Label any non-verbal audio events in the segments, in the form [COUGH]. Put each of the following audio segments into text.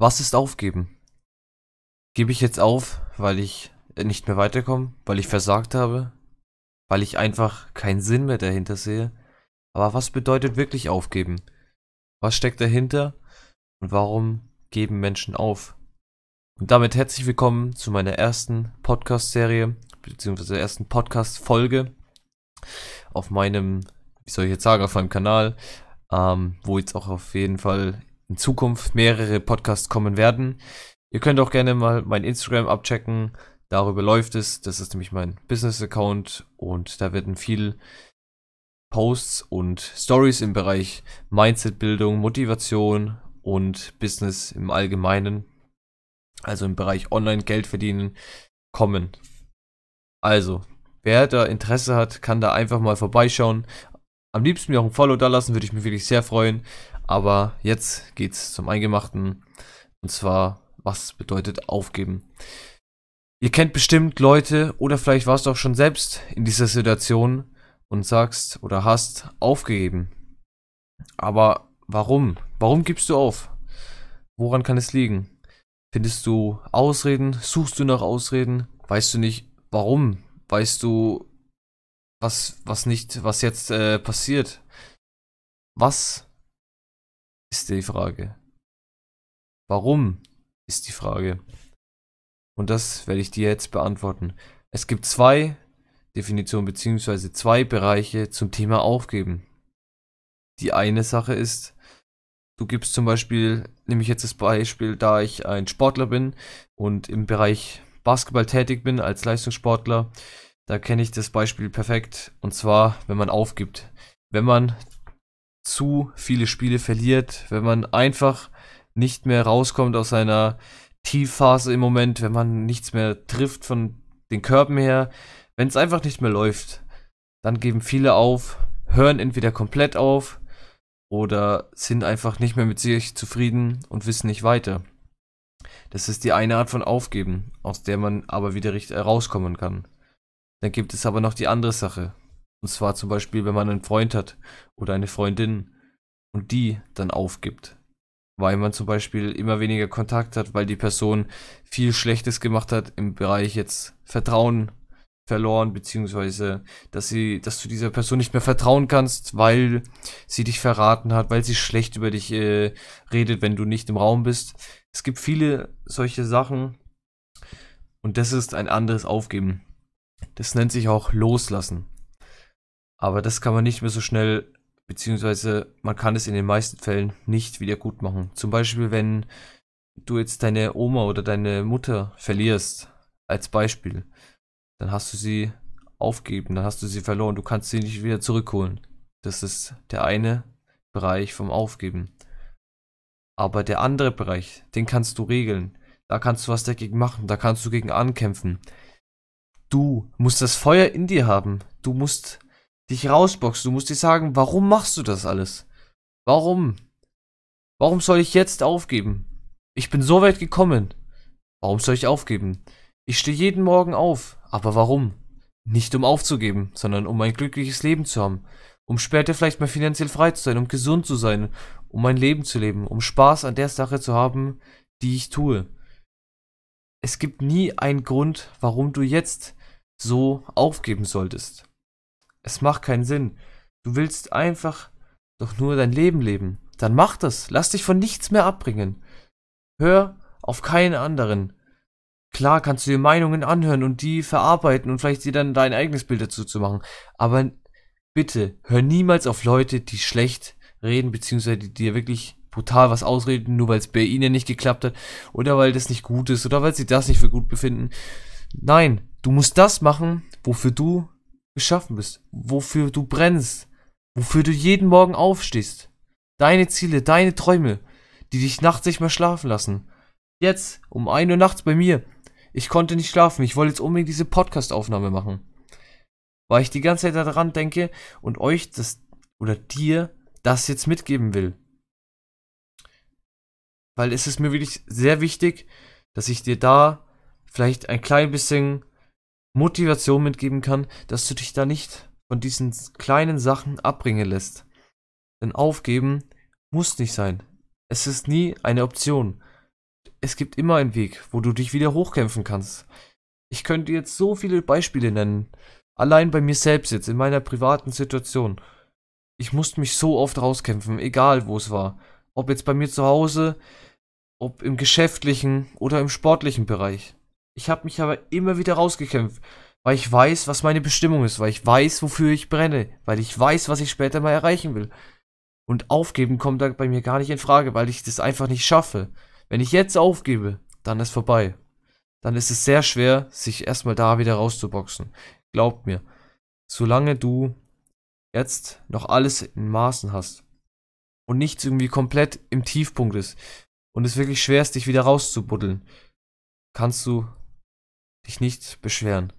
Was ist aufgeben? Gebe ich jetzt auf, weil ich nicht mehr weiterkomme, weil ich versagt habe, weil ich einfach keinen Sinn mehr dahinter sehe? Aber was bedeutet wirklich aufgeben? Was steckt dahinter? Und warum geben Menschen auf? Und damit herzlich willkommen zu meiner ersten Podcast-Serie, beziehungsweise ersten Podcast-Folge auf meinem, wie soll ich jetzt sagen, auf meinem Kanal, ähm, wo jetzt auch auf jeden Fall in Zukunft mehrere Podcasts kommen werden. Ihr könnt auch gerne mal mein Instagram abchecken. Darüber läuft es. Das ist nämlich mein Business-Account und da werden viel Posts und Stories im Bereich Mindset-Bildung, Motivation und Business im Allgemeinen, also im Bereich Online-Geld verdienen, kommen. Also, wer da Interesse hat, kann da einfach mal vorbeischauen. Am liebsten mir auch ein Follow da lassen, würde ich mich wirklich sehr freuen. Aber jetzt geht's zum Eingemachten. Und zwar, was bedeutet aufgeben? Ihr kennt bestimmt Leute oder vielleicht warst du auch schon selbst in dieser Situation und sagst oder hast aufgegeben. Aber warum? Warum gibst du auf? Woran kann es liegen? Findest du Ausreden? Suchst du nach Ausreden? Weißt du nicht, warum? Weißt du, was, was nicht, was jetzt äh, passiert? Was ist die Frage. Warum ist die Frage. Und das werde ich dir jetzt beantworten. Es gibt zwei Definitionen beziehungsweise zwei Bereiche zum Thema Aufgeben. Die eine Sache ist, du gibst zum Beispiel, nehme ich jetzt das Beispiel, da ich ein Sportler bin und im Bereich Basketball tätig bin als Leistungssportler, da kenne ich das Beispiel perfekt. Und zwar, wenn man aufgibt. Wenn man zu viele Spiele verliert, wenn man einfach nicht mehr rauskommt aus seiner Tiefphase im Moment, wenn man nichts mehr trifft von den Körben her, wenn es einfach nicht mehr läuft, dann geben viele auf, hören entweder komplett auf oder sind einfach nicht mehr mit sich zufrieden und wissen nicht weiter. Das ist die eine Art von Aufgeben, aus der man aber wieder richtig rauskommen kann. Dann gibt es aber noch die andere Sache. Und zwar zum Beispiel, wenn man einen Freund hat oder eine Freundin und die dann aufgibt. Weil man zum Beispiel immer weniger Kontakt hat, weil die Person viel Schlechtes gemacht hat im Bereich jetzt Vertrauen verloren, beziehungsweise dass sie, dass du dieser Person nicht mehr vertrauen kannst, weil sie dich verraten hat, weil sie schlecht über dich äh, redet, wenn du nicht im Raum bist. Es gibt viele solche Sachen und das ist ein anderes Aufgeben. Das nennt sich auch Loslassen. Aber das kann man nicht mehr so schnell, beziehungsweise man kann es in den meisten Fällen nicht wieder gut machen. Zum Beispiel, wenn du jetzt deine Oma oder deine Mutter verlierst, als Beispiel, dann hast du sie aufgeben, dann hast du sie verloren, du kannst sie nicht wieder zurückholen. Das ist der eine Bereich vom Aufgeben. Aber der andere Bereich, den kannst du regeln. Da kannst du was dagegen machen, da kannst du gegen ankämpfen. Du musst das Feuer in dir haben. Du musst dich rausboxen. Du musst dir sagen, warum machst du das alles? Warum? Warum soll ich jetzt aufgeben? Ich bin so weit gekommen. Warum soll ich aufgeben? Ich stehe jeden Morgen auf. Aber warum? Nicht um aufzugeben, sondern um ein glückliches Leben zu haben. Um später vielleicht mal finanziell frei zu sein, um gesund zu sein, um mein Leben zu leben, um Spaß an der Sache zu haben, die ich tue. Es gibt nie einen Grund, warum du jetzt so aufgeben solltest. Es macht keinen Sinn. Du willst einfach doch nur dein Leben leben. Dann mach das. Lass dich von nichts mehr abbringen. Hör auf keinen anderen. Klar kannst du dir Meinungen anhören und die verarbeiten und vielleicht dir dann dein eigenes Bild dazu zu machen. Aber bitte, hör niemals auf Leute, die schlecht reden, beziehungsweise die dir wirklich brutal was ausreden, nur weil es bei ihnen nicht geklappt hat oder weil das nicht gut ist oder weil sie das nicht für gut befinden. Nein, du musst das machen, wofür du geschaffen bist, wofür du brennst, wofür du jeden Morgen aufstehst. Deine Ziele, deine Träume, die dich nachts nicht mehr schlafen lassen. Jetzt, um ein Uhr nachts bei mir. Ich konnte nicht schlafen, ich wollte jetzt unbedingt diese Podcast-Aufnahme machen. Weil ich die ganze Zeit daran denke und euch das oder dir das jetzt mitgeben will. Weil es ist mir wirklich sehr wichtig, dass ich dir da vielleicht ein klein bisschen Motivation mitgeben kann, dass du dich da nicht von diesen kleinen Sachen abbringen lässt. Denn aufgeben muss nicht sein. Es ist nie eine Option. es gibt immer einen Weg, wo du dich wieder hochkämpfen kannst. Ich könnte jetzt so viele Beispiele nennen. Allein bei mir selbst jetzt, in meiner privaten Situation. Ich musste mich so oft rauskämpfen, egal wo es war. Ob jetzt bei mir zu Hause, ob im geschäftlichen oder im sportlichen Bereich. Ich habe mich aber immer wieder rausgekämpft, weil ich weiß, was meine Bestimmung ist, weil ich weiß, wofür ich brenne, weil ich weiß, was ich später mal erreichen will. Und aufgeben kommt da bei mir gar nicht in Frage, weil ich das einfach nicht schaffe. Wenn ich jetzt aufgebe, dann ist vorbei. Dann ist es sehr schwer, sich erstmal da wieder rauszuboxen. Glaubt mir, solange du jetzt noch alles in Maßen hast und nichts irgendwie komplett im Tiefpunkt ist und es wirklich schwer ist, dich wieder rauszubuddeln, kannst du dich nicht beschweren.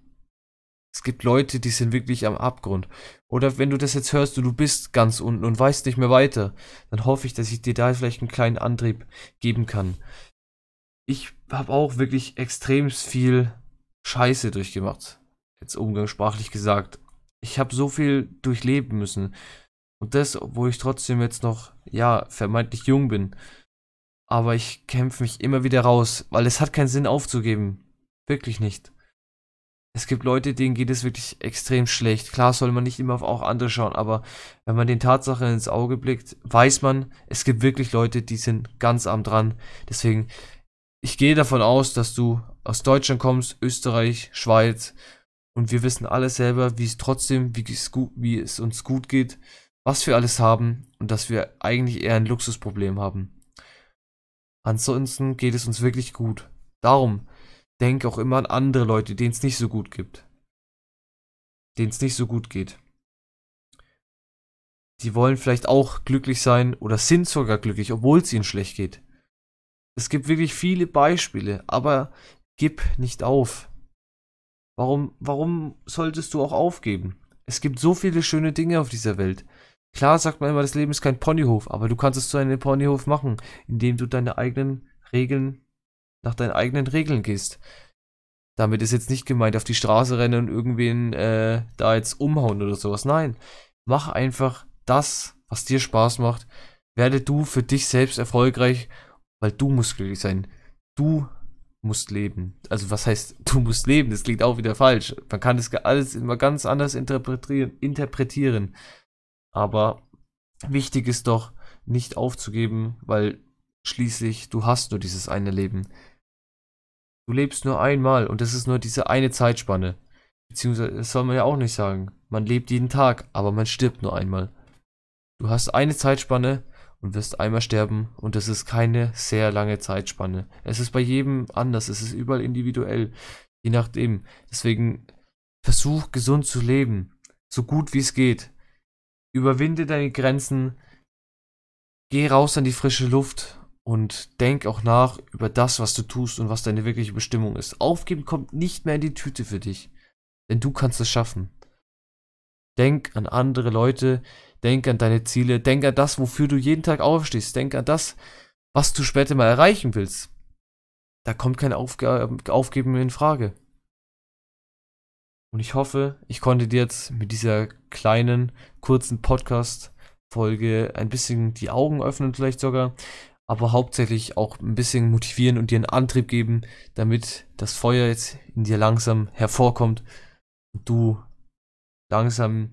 Es gibt Leute, die sind wirklich am Abgrund. Oder wenn du das jetzt hörst und du bist ganz unten und weißt nicht mehr weiter, dann hoffe ich, dass ich dir da vielleicht einen kleinen Antrieb geben kann. Ich habe auch wirklich extrem viel Scheiße durchgemacht. Jetzt umgangssprachlich gesagt. Ich habe so viel durchleben müssen. Und das, obwohl ich trotzdem jetzt noch, ja, vermeintlich jung bin. Aber ich kämpfe mich immer wieder raus, weil es hat keinen Sinn aufzugeben. Wirklich nicht es gibt Leute, denen geht es wirklich extrem schlecht. Klar soll man nicht immer auf auch andere schauen, aber wenn man den Tatsachen ins Auge blickt, weiß man, es gibt wirklich Leute, die sind ganz am dran. Deswegen, ich gehe davon aus, dass du aus Deutschland kommst, Österreich, Schweiz und wir wissen alle selber, wie es trotzdem, wie es, gut, wie es uns gut geht, was wir alles haben und dass wir eigentlich eher ein Luxusproblem haben. Ansonsten geht es uns wirklich gut. Darum, denk auch immer an andere Leute, denen es nicht so gut gibt. Denen es nicht so gut geht. Die wollen vielleicht auch glücklich sein oder sind sogar glücklich, obwohl es ihnen schlecht geht. Es gibt wirklich viele Beispiele, aber gib nicht auf. Warum, warum solltest du auch aufgeben? Es gibt so viele schöne Dinge auf dieser Welt. Klar sagt man immer, das Leben ist kein Ponyhof, aber du kannst es zu einem Ponyhof machen, indem du deine eigenen Regeln nach deinen eigenen Regeln gehst. Damit ist jetzt nicht gemeint, auf die Straße rennen und irgendwen äh, da jetzt umhauen oder sowas. Nein, mach einfach das, was dir Spaß macht. Werde du für dich selbst erfolgreich, weil du musst glücklich sein. Du musst leben. Also was heißt, [LAUGHS] du musst leben? Das klingt auch wieder falsch. Man kann das alles immer ganz anders interpretieren. interpretieren. Aber wichtig ist doch, nicht aufzugeben, weil schließlich du hast nur dieses eine Leben. Du lebst nur einmal und das ist nur diese eine Zeitspanne. Beziehungsweise, das soll man ja auch nicht sagen. Man lebt jeden Tag, aber man stirbt nur einmal. Du hast eine Zeitspanne und wirst einmal sterben und das ist keine sehr lange Zeitspanne. Es ist bei jedem anders, es ist überall individuell, je nachdem. Deswegen versuch gesund zu leben, so gut wie es geht. Überwinde deine Grenzen, geh raus an die frische Luft und denk auch nach über das, was du tust und was deine wirkliche Bestimmung ist. Aufgeben kommt nicht mehr in die Tüte für dich, denn du kannst es schaffen. Denk an andere Leute, denk an deine Ziele, denk an das, wofür du jeden Tag aufstehst, denk an das, was du später mal erreichen willst. Da kommt kein Aufge Aufgeben in Frage. Und ich hoffe, ich konnte dir jetzt mit dieser kleinen, kurzen Podcast-Folge ein bisschen die Augen öffnen, vielleicht sogar aber hauptsächlich auch ein bisschen motivieren und dir einen Antrieb geben, damit das Feuer jetzt in dir langsam hervorkommt und du langsam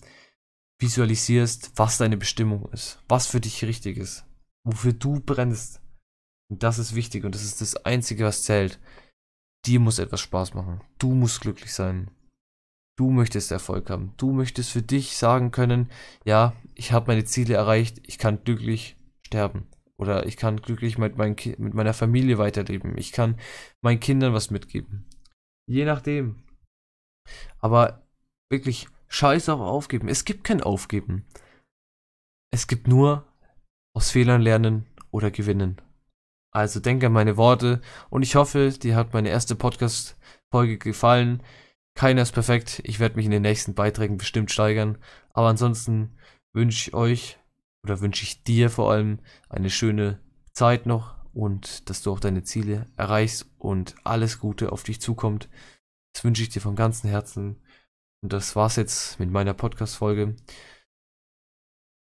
visualisierst, was deine Bestimmung ist, was für dich richtig ist, wofür du brennst. Und das ist wichtig und das ist das Einzige, was zählt. Dir muss etwas Spaß machen. Du musst glücklich sein. Du möchtest Erfolg haben. Du möchtest für dich sagen können, ja, ich habe meine Ziele erreicht, ich kann glücklich sterben. Oder ich kann glücklich mit, mein mit meiner Familie weiterleben. Ich kann meinen Kindern was mitgeben. Je nachdem. Aber wirklich, scheiß auf Aufgeben. Es gibt kein Aufgeben. Es gibt nur aus Fehlern lernen oder gewinnen. Also denke an meine Worte und ich hoffe, dir hat meine erste Podcast-Folge gefallen. Keiner ist perfekt. Ich werde mich in den nächsten Beiträgen bestimmt steigern. Aber ansonsten wünsche ich euch oder wünsche ich dir vor allem eine schöne Zeit noch und dass du auch deine Ziele erreichst und alles Gute auf dich zukommt. Das wünsche ich dir von ganzem Herzen. Und das war's jetzt mit meiner Podcast-Folge.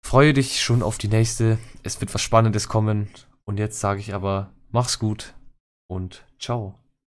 Freue dich schon auf die nächste. Es wird was Spannendes kommen. Und jetzt sage ich aber, mach's gut und ciao.